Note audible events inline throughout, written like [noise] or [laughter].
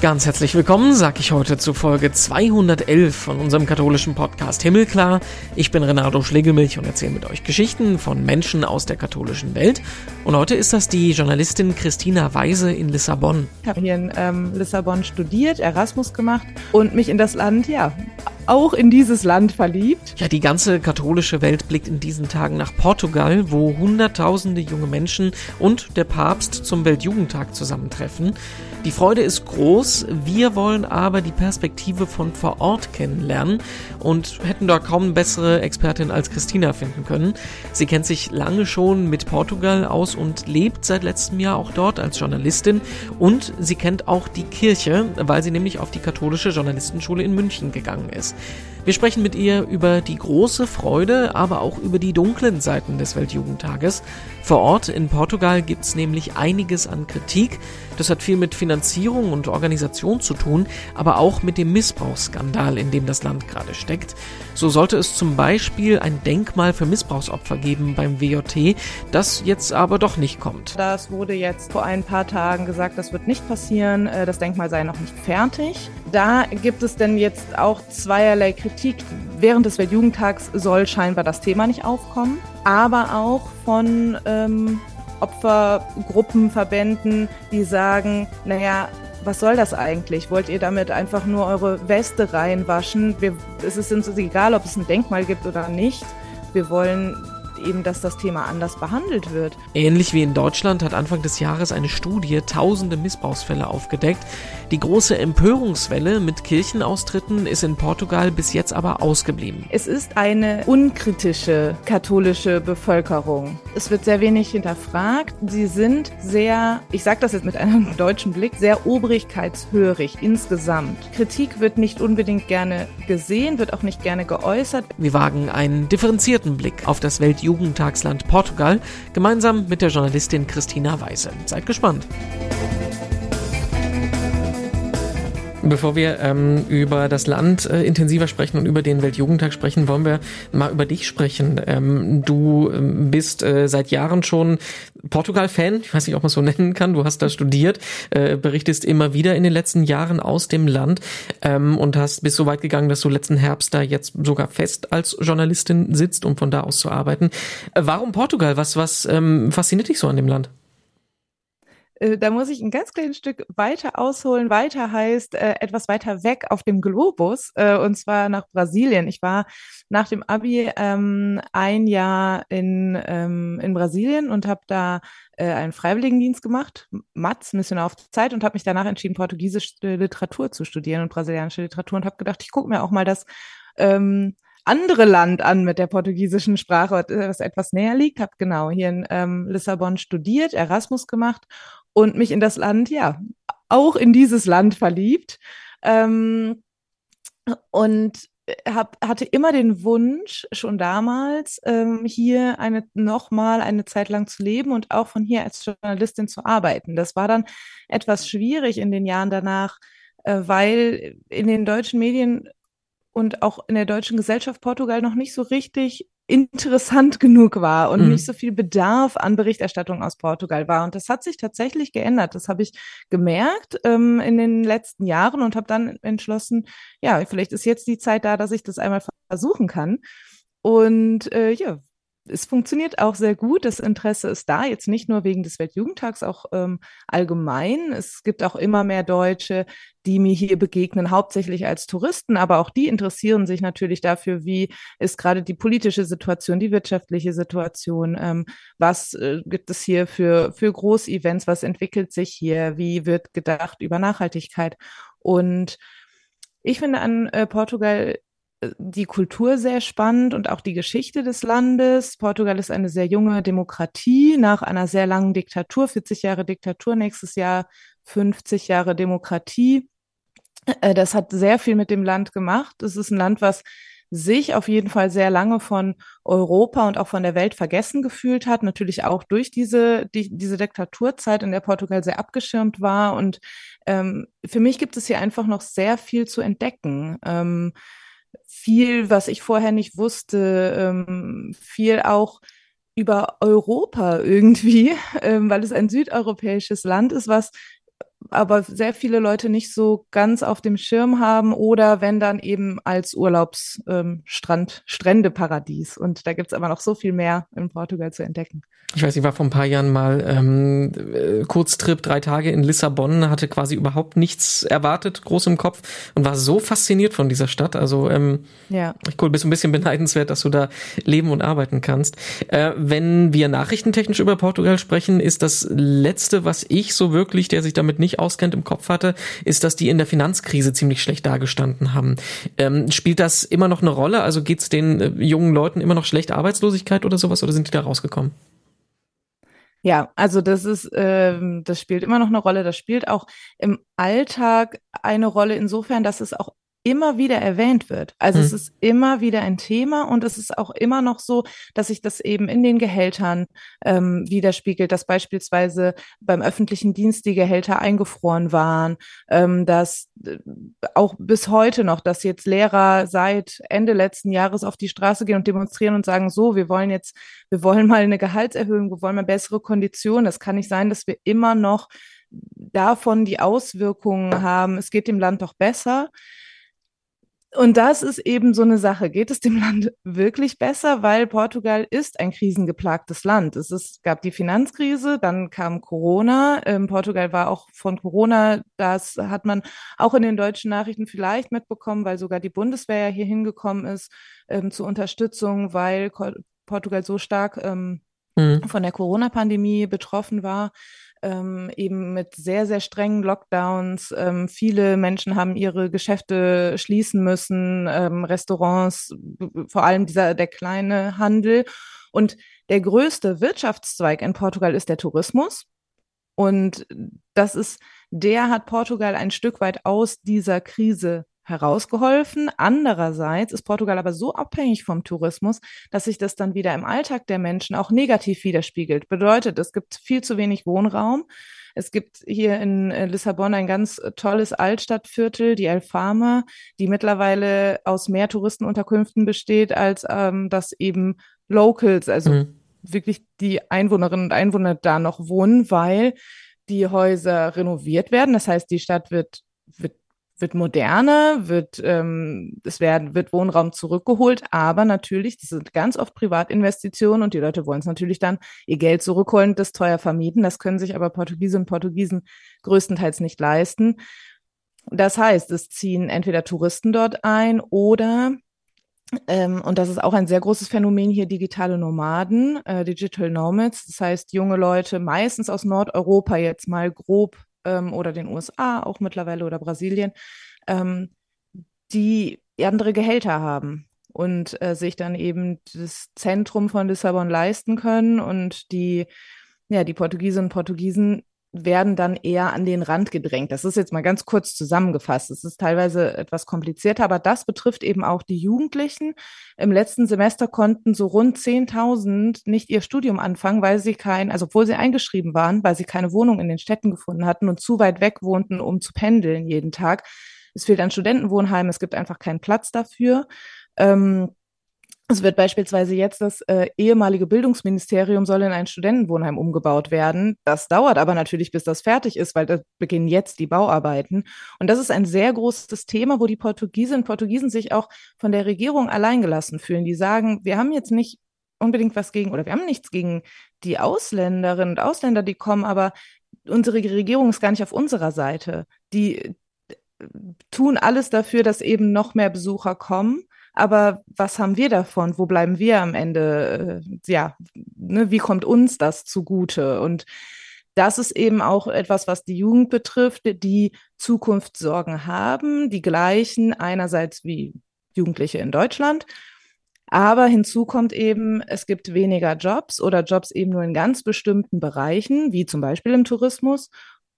Ganz herzlich willkommen, sag ich heute zu Folge 211 von unserem katholischen Podcast Himmelklar. Ich bin Renato Schlegelmilch und erzähle mit euch Geschichten von Menschen aus der katholischen Welt. Und heute ist das die Journalistin Christina Weise in Lissabon. Ich habe hier in ähm, Lissabon studiert, Erasmus gemacht und mich in das Land, ja, auch in dieses Land verliebt. Ja, die ganze katholische Welt blickt in diesen Tagen nach Portugal, wo Hunderttausende junge Menschen und der Papst zum Weltjugendtag zusammentreffen. Die Freude ist groß, wir wollen aber die Perspektive von vor Ort kennenlernen und hätten da kaum eine bessere Expertin als Christina finden können. Sie kennt sich lange schon mit Portugal aus und lebt seit letztem Jahr auch dort als Journalistin und sie kennt auch die Kirche, weil sie nämlich auf die katholische Journalistenschule in München gegangen ist. Wir sprechen mit ihr über die große Freude, aber auch über die dunklen Seiten des Weltjugendtages. Vor Ort in Portugal gibt es nämlich einiges an Kritik. Das hat viel mit Finanzierung und Organisation zu tun, aber auch mit dem Missbrauchsskandal, in dem das Land gerade steckt. So sollte es zum Beispiel ein Denkmal für Missbrauchsopfer geben beim WJT, das jetzt aber doch nicht kommt. Das wurde jetzt vor ein paar Tagen gesagt, das wird nicht passieren, äh, das Denkmal sei noch nicht fertig. Da gibt es denn jetzt auch zweierlei Kritik. Während des Weltjugendtags soll scheinbar das Thema nicht aufkommen, aber auch von ähm, Opfergruppen, Verbänden, die sagen, naja, was soll das eigentlich? Wollt ihr damit einfach nur eure Weste reinwaschen? Wir, es ist uns egal, ob es ein Denkmal gibt oder nicht. Wir wollen eben, dass das Thema anders behandelt wird. Ähnlich wie in Deutschland hat Anfang des Jahres eine Studie tausende Missbrauchsfälle aufgedeckt. Die große Empörungswelle mit Kirchenaustritten ist in Portugal bis jetzt aber ausgeblieben. Es ist eine unkritische katholische Bevölkerung. Es wird sehr wenig hinterfragt. Sie sind sehr, ich sage das jetzt mit einem [laughs] deutschen Blick, sehr obrigkeitshörig insgesamt. Kritik wird nicht unbedingt gerne gesehen, wird auch nicht gerne geäußert. Wir wagen einen differenzierten Blick auf das Weltjugendtagsland Portugal gemeinsam mit der Journalistin Christina Weise. Seid gespannt. Bevor wir ähm, über das Land äh, intensiver sprechen und über den Weltjugendtag sprechen, wollen wir mal über dich sprechen. Ähm, du ähm, bist äh, seit Jahren schon Portugal-Fan, ich weiß nicht, ob man es so [laughs] nennen kann. Du hast da studiert, äh, berichtest immer wieder in den letzten Jahren aus dem Land ähm, und hast bis so weit gegangen, dass du letzten Herbst da jetzt sogar fest als Journalistin sitzt, um von da aus zu arbeiten. Äh, warum Portugal? Was, was ähm, fasziniert dich so an dem Land? Äh, da muss ich ein ganz kleines Stück weiter ausholen. Weiter heißt äh, etwas weiter weg auf dem Globus, äh, und zwar nach Brasilien. Ich war nach dem Abi ähm, ein Jahr in, ähm, in Brasilien und habe da äh, einen Freiwilligendienst gemacht, MATS, Missionar auf Zeit, und habe mich danach entschieden, portugiesische Literatur zu studieren und brasilianische Literatur und habe gedacht, ich gucke mir auch mal das ähm, andere Land an mit der portugiesischen Sprache, was etwas näher liegt. Habe genau hier in ähm, Lissabon studiert, Erasmus gemacht und mich in das Land, ja, auch in dieses Land verliebt. Ähm, und hab, hatte immer den Wunsch, schon damals, ähm, hier eine nochmal eine Zeit lang zu leben und auch von hier als Journalistin zu arbeiten. Das war dann etwas schwierig in den Jahren danach, äh, weil in den deutschen Medien und auch in der deutschen Gesellschaft Portugal noch nicht so richtig interessant genug war und mhm. nicht so viel Bedarf an Berichterstattung aus Portugal war. Und das hat sich tatsächlich geändert. Das habe ich gemerkt ähm, in den letzten Jahren und habe dann entschlossen, ja, vielleicht ist jetzt die Zeit da, dass ich das einmal versuchen kann. Und äh, ja, es funktioniert auch sehr gut. Das Interesse ist da, jetzt nicht nur wegen des Weltjugendtags, auch ähm, allgemein. Es gibt auch immer mehr Deutsche, die mir hier begegnen, hauptsächlich als Touristen, aber auch die interessieren sich natürlich dafür, wie ist gerade die politische Situation, die wirtschaftliche Situation, ähm, was äh, gibt es hier für, für Großevents, was entwickelt sich hier, wie wird gedacht über Nachhaltigkeit. Und ich finde an äh, Portugal die Kultur sehr spannend und auch die Geschichte des Landes. Portugal ist eine sehr junge Demokratie nach einer sehr langen Diktatur, 40 Jahre Diktatur, nächstes Jahr 50 Jahre Demokratie. Äh, das hat sehr viel mit dem Land gemacht. Es ist ein Land, was sich auf jeden Fall sehr lange von Europa und auch von der Welt vergessen gefühlt hat. Natürlich auch durch diese, die, diese Diktaturzeit, in der Portugal sehr abgeschirmt war. Und ähm, für mich gibt es hier einfach noch sehr viel zu entdecken. Ähm, viel, was ich vorher nicht wusste, ähm, viel auch über Europa [laughs] irgendwie, ähm, weil es ein südeuropäisches Land ist, was aber sehr viele Leute nicht so ganz auf dem Schirm haben oder wenn dann eben als Urlaubsstrand, ähm, Strändeparadies. Und da gibt's aber noch so viel mehr in Portugal zu entdecken. Ich weiß, ich war vor ein paar Jahren mal ähm, äh, Kurztrip, drei Tage in Lissabon, hatte quasi überhaupt nichts erwartet, groß im Kopf und war so fasziniert von dieser Stadt. Also ähm, ja. cool, bist ein bisschen beneidenswert, dass du da leben und arbeiten kannst. Äh, wenn wir nachrichtentechnisch über Portugal sprechen, ist das letzte, was ich so wirklich, der sich damit nicht auskennt, im Kopf hatte, ist, dass die in der Finanzkrise ziemlich schlecht dagestanden haben. Ähm, spielt das immer noch eine Rolle? Also geht's den äh, jungen Leuten immer noch schlecht Arbeitslosigkeit oder sowas oder sind die da rausgekommen? Ja, also das ist, ähm, das spielt immer noch eine Rolle. Das spielt auch im Alltag eine Rolle insofern, dass es auch immer wieder erwähnt wird. Also hm. es ist immer wieder ein Thema und es ist auch immer noch so, dass sich das eben in den Gehältern ähm, widerspiegelt, dass beispielsweise beim öffentlichen Dienst die Gehälter eingefroren waren, ähm, dass äh, auch bis heute noch, dass jetzt Lehrer seit Ende letzten Jahres auf die Straße gehen und demonstrieren und sagen, so, wir wollen jetzt, wir wollen mal eine Gehaltserhöhung, wir wollen mal bessere Konditionen. Das kann nicht sein, dass wir immer noch davon die Auswirkungen haben, es geht dem Land doch besser. Und das ist eben so eine Sache. Geht es dem Land wirklich besser? Weil Portugal ist ein krisengeplagtes Land. Es ist, gab die Finanzkrise, dann kam Corona. Ähm, Portugal war auch von Corona, das hat man auch in den deutschen Nachrichten vielleicht mitbekommen, weil sogar die Bundeswehr ja hier hingekommen ist ähm, zur Unterstützung, weil Portugal so stark ähm, mhm. von der Corona-Pandemie betroffen war ähm, eben mit sehr, sehr strengen Lockdowns. Ähm, viele Menschen haben ihre Geschäfte schließen müssen, ähm, Restaurants, vor allem dieser, der kleine Handel. Und der größte Wirtschaftszweig in Portugal ist der Tourismus. Und das ist, der hat Portugal ein Stück weit aus dieser Krise herausgeholfen. Andererseits ist Portugal aber so abhängig vom Tourismus, dass sich das dann wieder im Alltag der Menschen auch negativ widerspiegelt. Bedeutet, es gibt viel zu wenig Wohnraum. Es gibt hier in äh, Lissabon ein ganz äh, tolles Altstadtviertel, die Alfama, die mittlerweile aus mehr Touristenunterkünften besteht, als ähm, dass eben Locals, also mhm. wirklich die Einwohnerinnen und Einwohner da noch wohnen, weil die Häuser renoviert werden. Das heißt, die Stadt wird, wird wird moderner, wird, ähm, es werden, wird Wohnraum zurückgeholt, aber natürlich, das sind ganz oft Privatinvestitionen und die Leute wollen es natürlich dann ihr Geld zurückholen, das teuer vermieten. Das können sich aber Portugiesinnen und Portugiesen größtenteils nicht leisten. Das heißt, es ziehen entweder Touristen dort ein oder ähm, und das ist auch ein sehr großes Phänomen hier, digitale Nomaden, äh, Digital Nomads. Das heißt, junge Leute, meistens aus Nordeuropa jetzt mal grob ähm, oder den USA auch mittlerweile oder Brasilien, ähm, die andere Gehälter haben und äh, sich dann eben das Zentrum von Lissabon leisten können und die ja, die Portugiesinnen und Portugiesen werden dann eher an den Rand gedrängt. Das ist jetzt mal ganz kurz zusammengefasst. Es ist teilweise etwas komplizierter, aber das betrifft eben auch die Jugendlichen. Im letzten Semester konnten so rund 10.000 nicht ihr Studium anfangen, weil sie kein, also obwohl sie eingeschrieben waren, weil sie keine Wohnung in den Städten gefunden hatten und zu weit weg wohnten, um zu pendeln jeden Tag. Es fehlt an Studentenwohnheimen, es gibt einfach keinen Platz dafür. Ähm, es wird beispielsweise jetzt das äh, ehemalige Bildungsministerium soll in ein Studentenwohnheim umgebaut werden. Das dauert aber natürlich, bis das fertig ist, weil da beginnen jetzt die Bauarbeiten. Und das ist ein sehr großes Thema, wo die Portugiesinnen und Portugiesen sich auch von der Regierung alleingelassen fühlen. Die sagen, wir haben jetzt nicht unbedingt was gegen oder wir haben nichts gegen die Ausländerinnen und Ausländer, die kommen, aber unsere Regierung ist gar nicht auf unserer Seite. Die äh, tun alles dafür, dass eben noch mehr Besucher kommen aber was haben wir davon? Wo bleiben wir am Ende? Äh, ja, ne, wie kommt uns das zugute? Und das ist eben auch etwas, was die Jugend betrifft, die Zukunftssorgen haben, die gleichen einerseits wie Jugendliche in Deutschland. Aber hinzu kommt eben, es gibt weniger Jobs oder Jobs eben nur in ganz bestimmten Bereichen, wie zum Beispiel im Tourismus.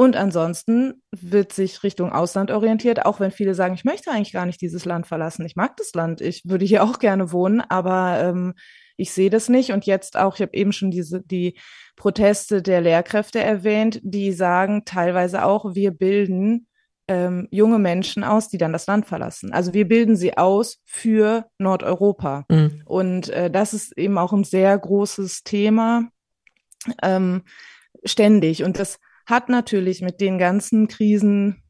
Und ansonsten wird sich Richtung Ausland orientiert, auch wenn viele sagen, ich möchte eigentlich gar nicht dieses Land verlassen. Ich mag das Land, ich würde hier auch gerne wohnen, aber ähm, ich sehe das nicht. Und jetzt auch, ich habe eben schon diese die Proteste der Lehrkräfte erwähnt, die sagen teilweise auch, wir bilden ähm, junge Menschen aus, die dann das Land verlassen. Also wir bilden sie aus für Nordeuropa. Mhm. Und äh, das ist eben auch ein sehr großes Thema ähm, ständig. Und das hat natürlich mit den ganzen Krisen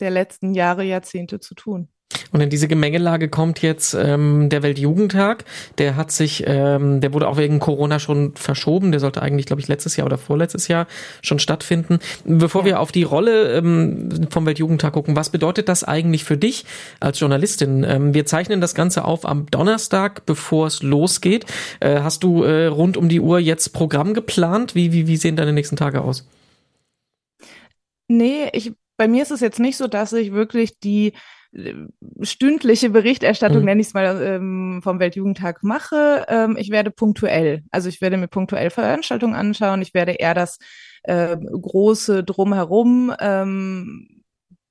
der letzten Jahre, Jahrzehnte zu tun. Und in diese Gemengelage kommt jetzt ähm, der Weltjugendtag. Der hat sich, ähm, der wurde auch wegen Corona schon verschoben. Der sollte eigentlich, glaube ich, letztes Jahr oder vorletztes Jahr schon stattfinden. Bevor ja. wir auf die Rolle ähm, vom Weltjugendtag gucken, was bedeutet das eigentlich für dich als Journalistin? Ähm, wir zeichnen das Ganze auf am Donnerstag, bevor es losgeht. Äh, hast du äh, rund um die Uhr jetzt Programm geplant? Wie, wie, wie sehen deine nächsten Tage aus? Nee, ich, bei mir ist es jetzt nicht so, dass ich wirklich die stündliche Berichterstattung, mhm. nenne ich es mal, ähm, vom Weltjugendtag mache. Ähm, ich werde punktuell, also ich werde mir punktuell Veranstaltungen anschauen. Ich werde eher das äh, große Drumherum ähm,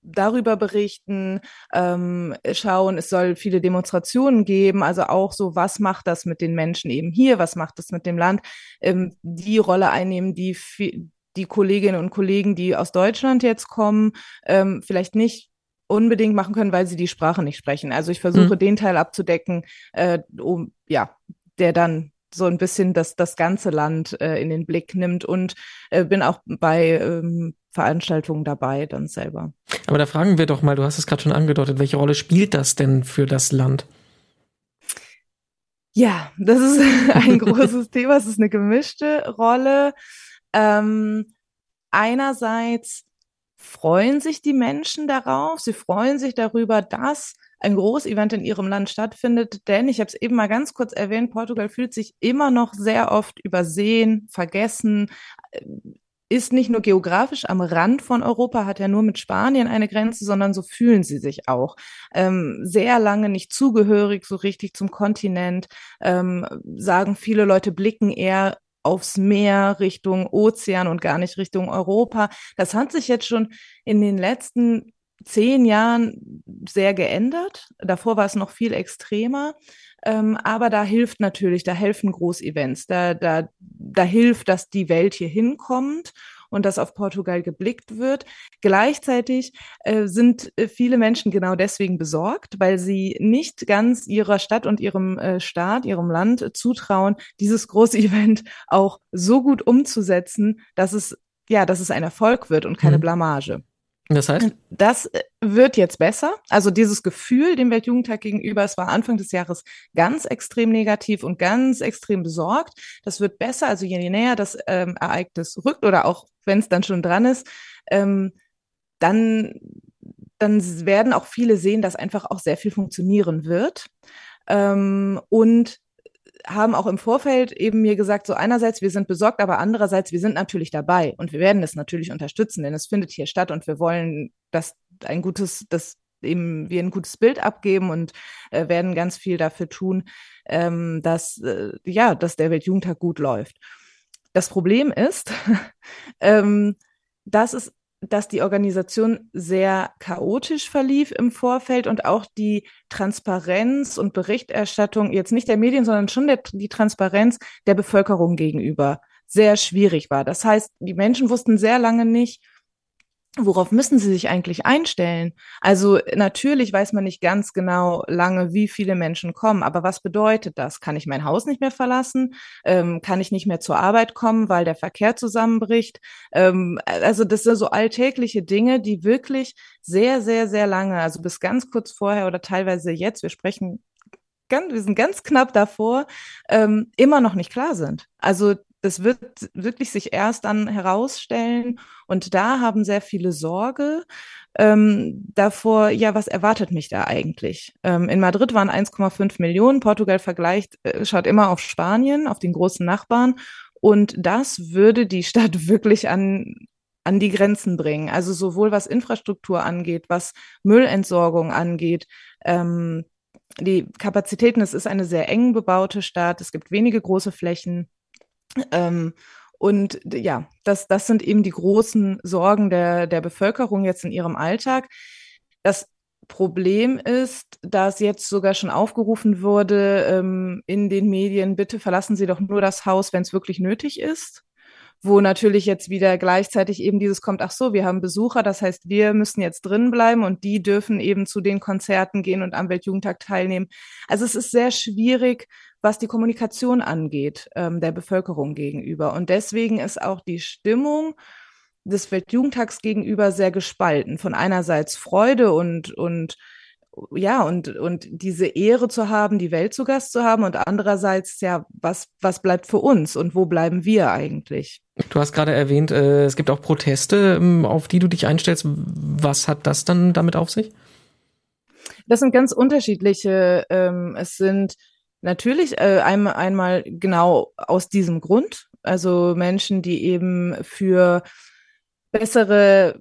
darüber berichten, ähm, schauen, es soll viele Demonstrationen geben, also auch so, was macht das mit den Menschen eben hier, was macht das mit dem Land, ähm, die Rolle einnehmen, die die Kolleginnen und Kollegen, die aus Deutschland jetzt kommen, ähm, vielleicht nicht unbedingt machen können, weil sie die Sprache nicht sprechen. Also ich versuche mhm. den Teil abzudecken, äh, um ja, der dann so ein bisschen das, das ganze Land äh, in den Blick nimmt und äh, bin auch bei ähm, Veranstaltungen dabei dann selber. Aber da fragen wir doch mal, du hast es gerade schon angedeutet, welche Rolle spielt das denn für das Land? Ja, das ist [laughs] ein großes Thema. Es ist eine gemischte Rolle. Ähm, einerseits freuen sich die Menschen darauf. Sie freuen sich darüber, dass ein Großevent in ihrem Land stattfindet. Denn ich habe es eben mal ganz kurz erwähnt, Portugal fühlt sich immer noch sehr oft übersehen, vergessen, äh, ist nicht nur geografisch am Rand von Europa, hat ja nur mit Spanien eine Grenze, sondern so fühlen sie sich auch. Ähm, sehr lange nicht zugehörig, so richtig zum Kontinent, ähm, sagen viele Leute, blicken eher aufs Meer, Richtung Ozean und gar nicht Richtung Europa. Das hat sich jetzt schon in den letzten zehn Jahren sehr geändert. Davor war es noch viel extremer. Ähm, aber da hilft natürlich, da helfen Großevents, da, da, da hilft, dass die Welt hier hinkommt und dass auf Portugal geblickt wird. Gleichzeitig äh, sind äh, viele Menschen genau deswegen besorgt, weil sie nicht ganz ihrer Stadt und ihrem äh, Staat, ihrem Land zutrauen, dieses Großevent [laughs] auch so gut umzusetzen, dass es ja, dass es ein Erfolg wird und keine mhm. Blamage. Das heißt? Das äh, wird jetzt besser. Also dieses Gefühl dem Weltjugendtag gegenüber, es war Anfang des Jahres ganz extrem negativ und ganz extrem besorgt. Das wird besser. Also je näher das ähm, Ereignis rückt oder auch wenn es dann schon dran ist, ähm, dann, dann werden auch viele sehen, dass einfach auch sehr viel funktionieren wird. Ähm, und haben auch im Vorfeld eben mir gesagt, so einerseits, wir sind besorgt, aber andererseits, wir sind natürlich dabei und wir werden es natürlich unterstützen, denn es findet hier statt und wir wollen, dass ein gutes, dass eben wir ein gutes Bild abgeben und äh, werden ganz viel dafür tun, ähm, dass, äh, ja, dass der Weltjugendtag gut läuft. Das Problem ist, [laughs] ähm, dass es dass die Organisation sehr chaotisch verlief im Vorfeld und auch die Transparenz und Berichterstattung, jetzt nicht der Medien, sondern schon der, die Transparenz der Bevölkerung gegenüber sehr schwierig war. Das heißt, die Menschen wussten sehr lange nicht, worauf müssen sie sich eigentlich einstellen? Also natürlich weiß man nicht ganz genau lange, wie viele Menschen kommen, aber was bedeutet das? Kann ich mein Haus nicht mehr verlassen? Ähm, kann ich nicht mehr zur Arbeit kommen, weil der Verkehr zusammenbricht? Ähm, also das sind so alltägliche Dinge, die wirklich sehr, sehr, sehr lange, also bis ganz kurz vorher oder teilweise jetzt, wir sprechen ganz, wir sind ganz knapp davor, ähm, immer noch nicht klar sind. Also das wird wirklich sich erst dann herausstellen. Und da haben sehr viele Sorge ähm, davor, ja, was erwartet mich da eigentlich? Ähm, in Madrid waren 1,5 Millionen. Portugal vergleicht, äh, schaut immer auf Spanien, auf den großen Nachbarn. Und das würde die Stadt [laughs] wirklich an, an die Grenzen bringen. Also sowohl was Infrastruktur angeht, was Müllentsorgung angeht, ähm, die Kapazitäten, es ist eine sehr eng bebaute Stadt, es gibt wenige große Flächen. Ähm, und ja, das, das sind eben die großen Sorgen der, der Bevölkerung jetzt in ihrem Alltag. Das Problem ist, dass jetzt sogar schon aufgerufen wurde ähm, in den Medien, bitte verlassen Sie doch nur das Haus, wenn es wirklich nötig ist wo natürlich jetzt wieder gleichzeitig eben dieses kommt, ach so, wir haben Besucher, das heißt, wir müssen jetzt drin bleiben und die dürfen eben zu den Konzerten gehen und am Weltjugendtag teilnehmen. Also es ist sehr schwierig, was die Kommunikation angeht, ähm, der Bevölkerung gegenüber. Und deswegen ist auch die Stimmung des Weltjugendtags gegenüber sehr gespalten. Von einerseits Freude und, und ja, und, und diese Ehre zu haben, die Welt zu Gast zu haben und andererseits, ja, was, was bleibt für uns und wo bleiben wir eigentlich? Du hast gerade erwähnt, äh, es gibt auch Proteste, ähm, auf die du dich einstellst. Was hat das dann damit auf sich? Das sind ganz unterschiedliche. Ähm, es sind natürlich äh, einmal, einmal genau aus diesem Grund, also Menschen, die eben für bessere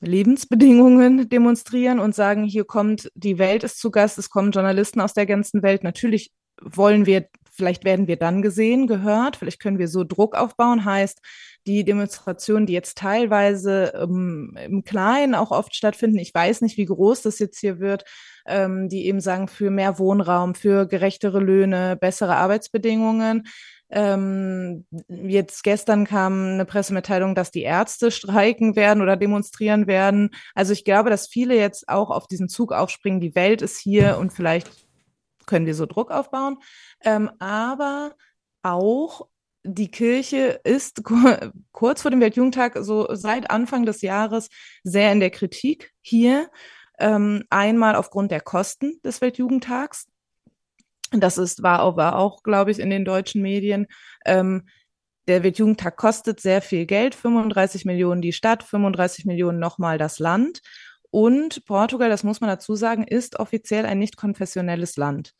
Lebensbedingungen [laughs] demonstrieren und sagen, hier kommt, die Welt ist zu Gast, es kommen Journalisten aus der ganzen Welt. Natürlich wollen wir, vielleicht werden wir dann gesehen, gehört, vielleicht können wir so Druck aufbauen, heißt, die Demonstrationen, die jetzt teilweise ähm, im Kleinen auch oft stattfinden, ich weiß nicht, wie groß das jetzt hier wird, ähm, die eben sagen, für mehr Wohnraum, für gerechtere Löhne, bessere Arbeitsbedingungen, ähm, jetzt gestern kam eine Pressemitteilung, dass die Ärzte streiken werden oder demonstrieren werden. Also ich glaube, dass viele jetzt auch auf diesen Zug aufspringen. Die Welt ist hier und vielleicht können wir so Druck aufbauen. Ähm, aber auch die Kirche ist [laughs] kurz vor dem Weltjugendtag, so seit Anfang des Jahres, sehr in der Kritik hier. Ähm, einmal aufgrund der Kosten des Weltjugendtags. Das ist, war aber auch, glaube ich, in den deutschen Medien. Ähm, der Weltjugendtag kostet sehr viel Geld, 35 Millionen die Stadt, 35 Millionen nochmal das Land. Und Portugal, das muss man dazu sagen, ist offiziell ein nicht konfessionelles Land.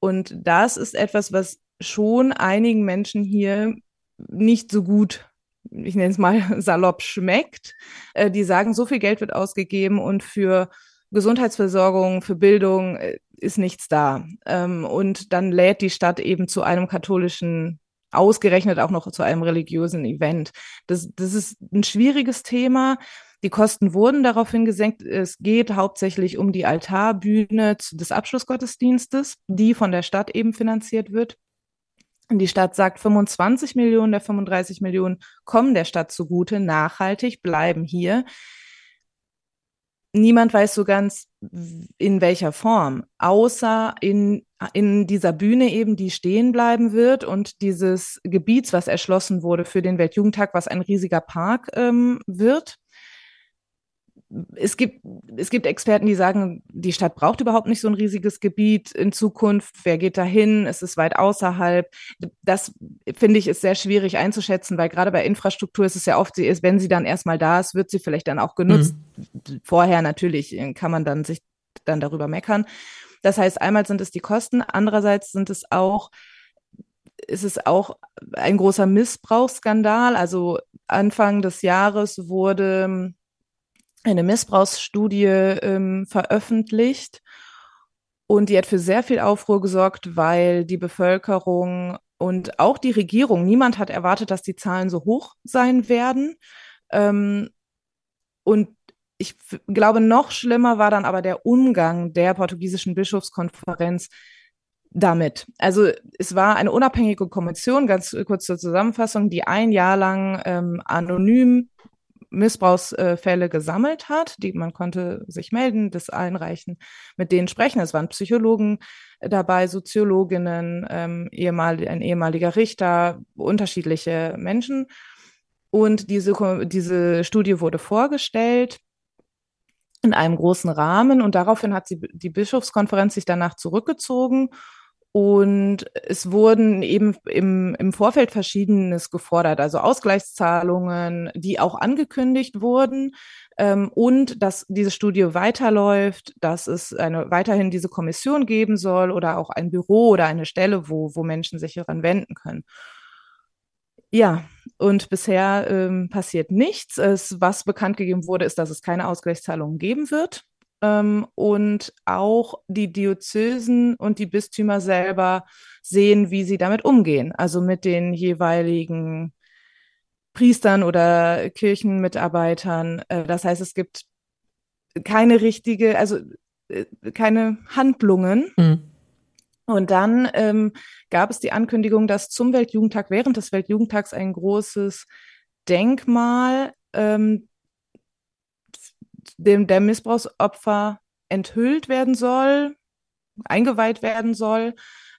Und das ist etwas, was schon einigen Menschen hier nicht so gut, ich nenne es mal [laughs] salopp, schmeckt. Äh, die sagen, so viel Geld wird ausgegeben und für Gesundheitsversorgung, für Bildung äh, ist nichts da. Ähm, und dann lädt die Stadt eben zu einem katholischen, ausgerechnet auch noch zu einem religiösen Event. Das, das ist ein schwieriges Thema. Die Kosten wurden daraufhin gesenkt. Es geht hauptsächlich um die Altarbühne des Abschlussgottesdienstes, die von der Stadt eben finanziert wird. Die Stadt sagt, 25 Millionen der 35 Millionen kommen der Stadt zugute, nachhaltig, bleiben hier niemand weiß so ganz, in welcher Form, außer in, in dieser Bühne eben, die stehen bleiben wird und dieses Gebiets, was erschlossen wurde für den Weltjugendtag, was ein riesiger Park ähm, wird es gibt, es gibt Experten, die sagen, die Stadt braucht überhaupt nicht so ein riesiges Gebiet in Zukunft. Wer geht dahin? Es ist weit außerhalb. Das finde ich ist sehr schwierig einzuschätzen, weil gerade bei Infrastruktur ist es ja oft, sie ist, wenn sie dann erstmal da ist, wird sie vielleicht dann auch genutzt. Mhm. Vorher natürlich kann man dann sich dann darüber meckern. Das heißt, einmal sind es die Kosten, andererseits sind es auch ist es auch ein großer Missbrauchsskandal. Also Anfang des Jahres wurde eine Missbrauchsstudie ähm, veröffentlicht und die hat für sehr viel Aufruhr gesorgt, weil die Bevölkerung und auch die Regierung, niemand hat erwartet, dass die Zahlen so hoch sein werden. Ähm, und ich glaube, noch schlimmer war dann aber der Umgang der portugiesischen Bischofskonferenz damit. Also es war eine unabhängige Kommission, ganz kurz zur Zusammenfassung, die ein Jahr lang ähm, anonym Missbrauchsfälle gesammelt hat, die man konnte sich melden, das einreichen, mit denen sprechen. Es waren Psychologen dabei, Soziologinnen, ähm, ehemal, ein ehemaliger Richter, unterschiedliche Menschen. Und diese, diese Studie wurde vorgestellt in einem großen Rahmen und daraufhin hat sie, die Bischofskonferenz sich danach zurückgezogen und es wurden eben im, im Vorfeld Verschiedenes gefordert, also Ausgleichszahlungen, die auch angekündigt wurden. Ähm, und dass diese Studie weiterläuft, dass es eine, weiterhin diese Kommission geben soll oder auch ein Büro oder eine Stelle, wo, wo Menschen sich daran wenden können. Ja, und bisher ähm, passiert nichts. Es, was bekannt gegeben wurde, ist, dass es keine Ausgleichszahlungen geben wird. Ähm, und auch die Diözesen und die Bistümer selber sehen, wie sie damit umgehen. Also mit den jeweiligen Priestern oder Kirchenmitarbeitern. Äh, das heißt, es gibt keine richtige, also äh, keine Handlungen. Mhm. Und dann ähm, gab es die Ankündigung, dass zum Weltjugendtag, während des Weltjugendtags ein großes Denkmal ähm, dem der Missbrauchsopfer enthüllt werden soll, eingeweiht werden soll.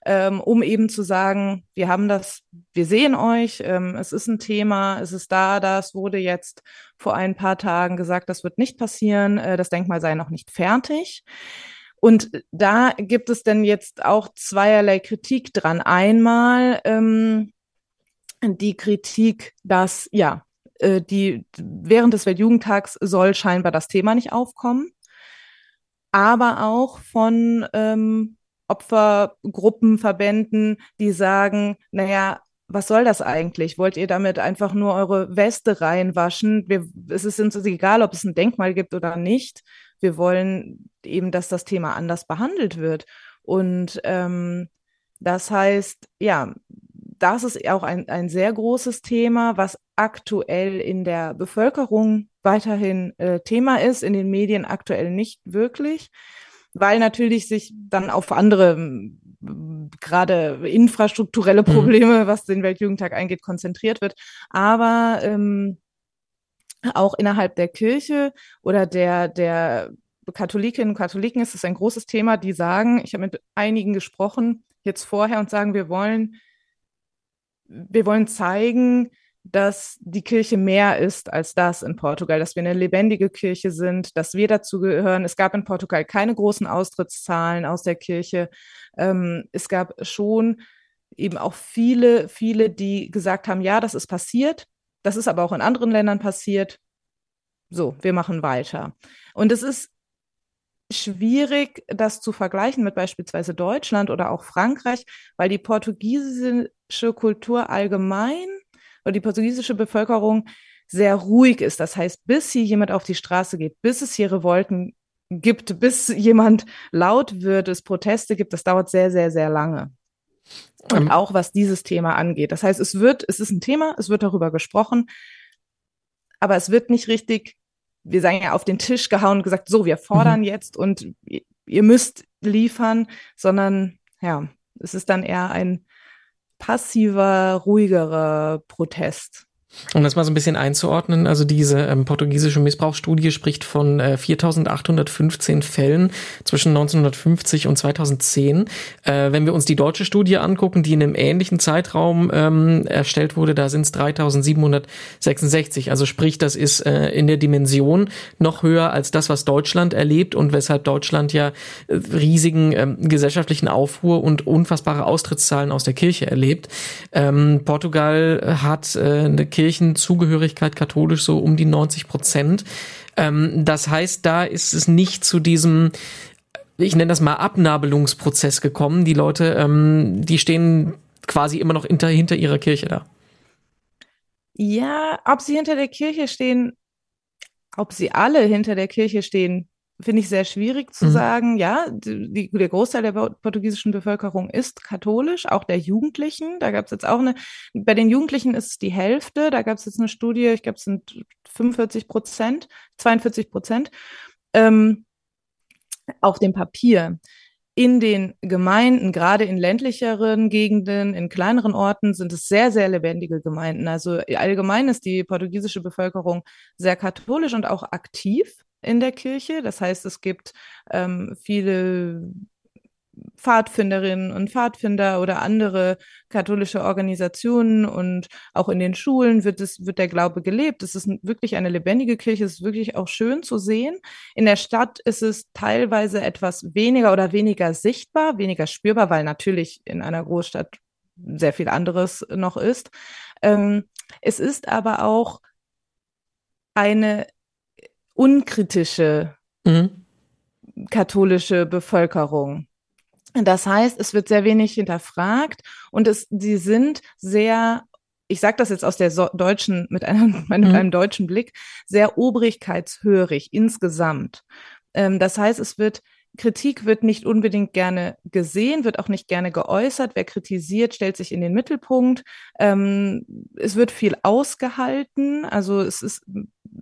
ähm, um eben zu sagen, wir haben das, wir sehen euch, ähm, es ist ein Thema, es ist da, das wurde jetzt vor ein paar Tagen gesagt, das wird nicht passieren, äh, das Denkmal sei noch nicht fertig. Und da gibt es denn jetzt auch zweierlei Kritik dran. Einmal ähm, die Kritik, dass ja, äh, die während des Weltjugendtags soll scheinbar das Thema nicht aufkommen, aber auch von ähm, Opfergruppen, Verbänden, die sagen, naja, was soll das eigentlich? Wollt ihr damit einfach nur eure Weste reinwaschen? Wir, es ist uns egal, ob es ein Denkmal gibt oder nicht. Wir wollen eben, dass das Thema anders behandelt wird. Und ähm, das heißt, ja, das ist auch ein, ein sehr großes Thema, was aktuell in der Bevölkerung weiterhin äh, Thema ist, in den Medien aktuell nicht wirklich, weil natürlich sich dann auf andere gerade infrastrukturelle mhm. Probleme, mhm. was den Weltjugendtag eingeht, konzentriert wird. Aber ähm, auch innerhalb der Kirche oder der, der Katholikinnen und Katholiken ist es ein großes Thema, die sagen, ich habe mit einigen gesprochen jetzt vorher und sagen, wir wollen, wir wollen zeigen, dass die Kirche mehr ist als das in Portugal, dass wir eine lebendige Kirche sind, dass wir dazu gehören. Es gab in Portugal keine großen Austrittszahlen aus der Kirche. Ähm, es gab schon eben auch viele, viele, die gesagt haben, ja, das ist passiert. Das ist aber auch in anderen Ländern passiert. So, wir machen weiter. Und es ist schwierig, das zu vergleichen mit beispielsweise Deutschland oder auch Frankreich, weil die portugiesische Kultur allgemein oder die portugiesische Bevölkerung sehr ruhig ist. Das heißt, bis hier jemand auf die Straße geht, bis es hier Revolten gibt, bis jemand laut wird, es Proteste gibt, das dauert sehr, sehr, sehr lange. Und ähm. auch was dieses Thema angeht. Das heißt, es wird, es ist ein Thema, es wird darüber gesprochen, aber es wird nicht richtig, wir sagen ja, auf den Tisch gehauen und gesagt, so, wir fordern mhm. jetzt und ihr müsst liefern, sondern ja, es ist dann eher ein passiver, ruhigerer Protest. Um das mal so ein bisschen einzuordnen, also diese ähm, portugiesische Missbrauchsstudie spricht von äh, 4.815 Fällen zwischen 1950 und 2010. Äh, wenn wir uns die deutsche Studie angucken, die in einem ähnlichen Zeitraum ähm, erstellt wurde, da sind es 3.766. Also sprich, das ist äh, in der Dimension noch höher als das, was Deutschland erlebt und weshalb Deutschland ja äh, riesigen ähm, gesellschaftlichen Aufruhr und unfassbare Austrittszahlen aus der Kirche erlebt. Ähm, Portugal hat äh, eine Kirchenzugehörigkeit katholisch so um die 90 Prozent. Ähm, das heißt, da ist es nicht zu diesem ich nenne das mal Abnabelungsprozess gekommen. Die Leute, ähm, die stehen quasi immer noch hinter, hinter ihrer Kirche da. Ja, ob sie hinter der Kirche stehen, ob sie alle hinter der Kirche stehen, finde ich sehr schwierig zu mhm. sagen. Ja, die, der Großteil der portugiesischen Bevölkerung ist katholisch, auch der Jugendlichen. Da gab es jetzt auch eine, bei den Jugendlichen ist es die Hälfte. Da gab es jetzt eine Studie, ich glaube, es sind 45 Prozent, 42 Prozent ähm, auf dem Papier. In den Gemeinden, gerade in ländlicheren Gegenden, in kleineren Orten, sind es sehr, sehr lebendige Gemeinden. Also allgemein ist die portugiesische Bevölkerung sehr katholisch und auch aktiv in der Kirche. Das heißt, es gibt ähm, viele Pfadfinderinnen und Pfadfinder oder andere katholische Organisationen und auch in den Schulen wird es, wird der Glaube gelebt. Es ist wirklich eine lebendige Kirche. Es ist wirklich auch schön zu sehen. In der Stadt ist es teilweise etwas weniger oder weniger sichtbar, weniger spürbar, weil natürlich in einer Großstadt sehr viel anderes noch ist. Ähm, es ist aber auch eine unkritische mhm. katholische Bevölkerung. Das heißt, es wird sehr wenig hinterfragt und es, sie sind sehr, ich sage das jetzt aus der so deutschen, mit einem, [laughs] mit mhm. einem deutschen Blick, sehr obrigkeitshörig insgesamt. Ähm, das heißt, es wird Kritik wird nicht unbedingt gerne gesehen, wird auch nicht gerne geäußert. Wer kritisiert, stellt sich in den Mittelpunkt. Ähm, es wird viel ausgehalten. Also es ist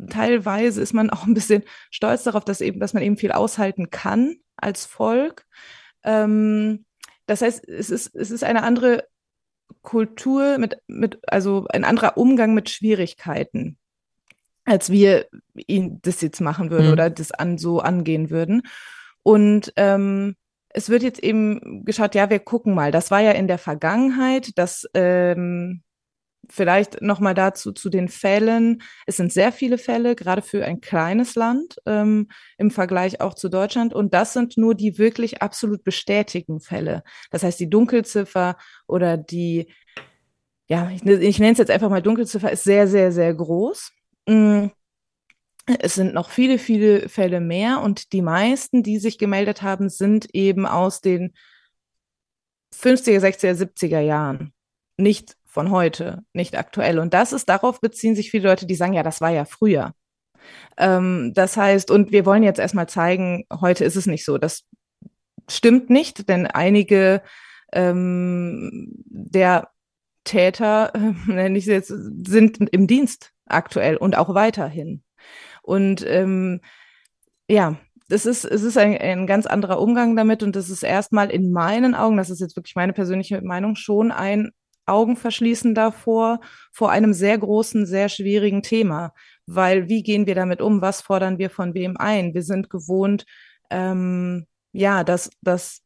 teilweise ist man [laughs] auch ein bisschen stolz darauf, dass eben, dass man eben viel aushalten kann als Volk. Ähm, das heißt, es ist, es ist eine andere Kultur mit, mit, also ein anderer Umgang mit Schwierigkeiten, als wir ihn das jetzt machen würden mhm. oder das an so angehen würden. Und ähm, es wird jetzt eben geschaut, ja, wir gucken mal. Das war ja in der Vergangenheit, dass ähm, vielleicht nochmal dazu zu den Fällen. Es sind sehr viele Fälle, gerade für ein kleines Land ähm, im Vergleich auch zu Deutschland. Und das sind nur die wirklich absolut bestätigten Fälle. Das heißt, die Dunkelziffer oder die, ja, ich, ich nenne es jetzt einfach mal Dunkelziffer, ist sehr, sehr, sehr groß. Mm. Es sind noch viele, viele Fälle mehr und die meisten, die sich gemeldet haben, sind eben aus den 50er, 60er, 70er Jahren. Nicht von heute, nicht aktuell. Und das ist, darauf beziehen sich viele Leute, die sagen, ja, das war ja früher. Ähm, das heißt, und wir wollen jetzt erstmal zeigen, heute ist es nicht so. Das stimmt nicht, denn einige ähm, der Täter, äh, [laughs] nenne ich sie jetzt, sind im Dienst aktuell und auch weiterhin. Und ähm, ja, das ist, es ist ein, ein ganz anderer Umgang damit und das ist erstmal in meinen Augen, das ist jetzt wirklich meine persönliche Meinung, schon ein Augen verschließen davor, vor einem sehr großen, sehr schwierigen Thema. Weil wie gehen wir damit um? Was fordern wir von wem ein? Wir sind gewohnt, ähm, ja, das, das,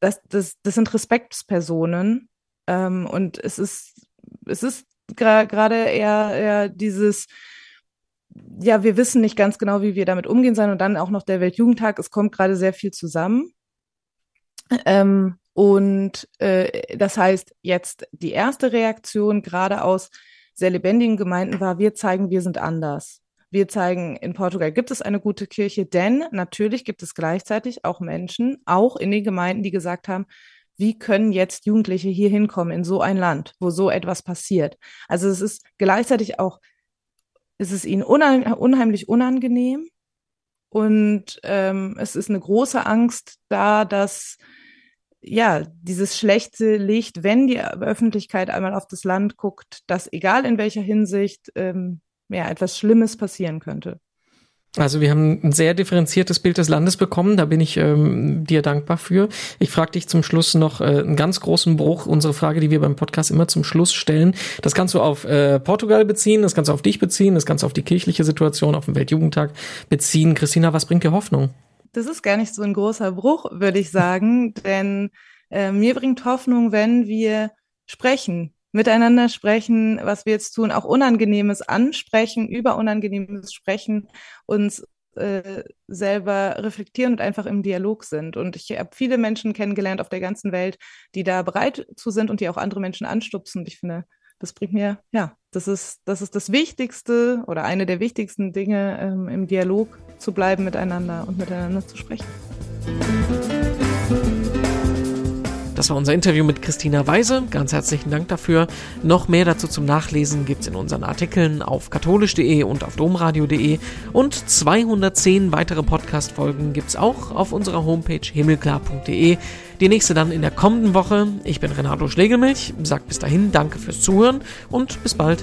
das, das, das sind Respektspersonen. Ähm, und es ist, es ist gerade eher, eher dieses, ja, wir wissen nicht ganz genau, wie wir damit umgehen sollen. Und dann auch noch der Weltjugendtag. Es kommt gerade sehr viel zusammen. Ähm, und äh, das heißt, jetzt die erste Reaktion gerade aus sehr lebendigen Gemeinden war, wir zeigen, wir sind anders. Wir zeigen, in Portugal gibt es eine gute Kirche, denn natürlich gibt es gleichzeitig auch Menschen, auch in den Gemeinden, die gesagt haben, wie können jetzt Jugendliche hier hinkommen in so ein Land, wo so etwas passiert? Also es ist gleichzeitig auch, es ist ihnen unheimlich unangenehm und ähm, es ist eine große Angst da, dass ja, dieses schlechte Licht, wenn die Öffentlichkeit einmal auf das Land guckt, dass egal in welcher Hinsicht ähm, ja, etwas Schlimmes passieren könnte. Also wir haben ein sehr differenziertes Bild des Landes bekommen, da bin ich ähm, dir dankbar für. Ich frage dich zum Schluss noch äh, einen ganz großen Bruch, unsere Frage, die wir beim Podcast immer zum Schluss stellen. Das kannst du auf äh, Portugal beziehen, das kannst du auf dich beziehen, das kannst du auf die kirchliche Situation, auf den Weltjugendtag beziehen. Christina, was bringt dir Hoffnung? Das ist gar nicht so ein großer Bruch, würde ich sagen, [laughs] denn äh, mir bringt Hoffnung, wenn wir sprechen, miteinander sprechen, was wir jetzt tun, auch Unangenehmes ansprechen, über Unangenehmes sprechen, uns äh, selber reflektieren und einfach im Dialog sind. Und ich habe viele Menschen kennengelernt auf der ganzen Welt, die da bereit zu sind und die auch andere Menschen anstupsen. Und ich finde, das bringt mir, ja, das ist, das ist das Wichtigste oder eine der wichtigsten Dinge, ähm, im Dialog zu bleiben miteinander und miteinander zu sprechen. Das war unser Interview mit Christina Weise. Ganz herzlichen Dank dafür. Noch mehr dazu zum Nachlesen gibt es in unseren Artikeln auf katholisch.de und auf domradio.de. Und 210 weitere Podcast-Folgen gibt es auch auf unserer Homepage himmelklar.de. Die nächste dann in der kommenden Woche. Ich bin Renato Schlegelmilch. Sagt bis dahin Danke fürs Zuhören und bis bald.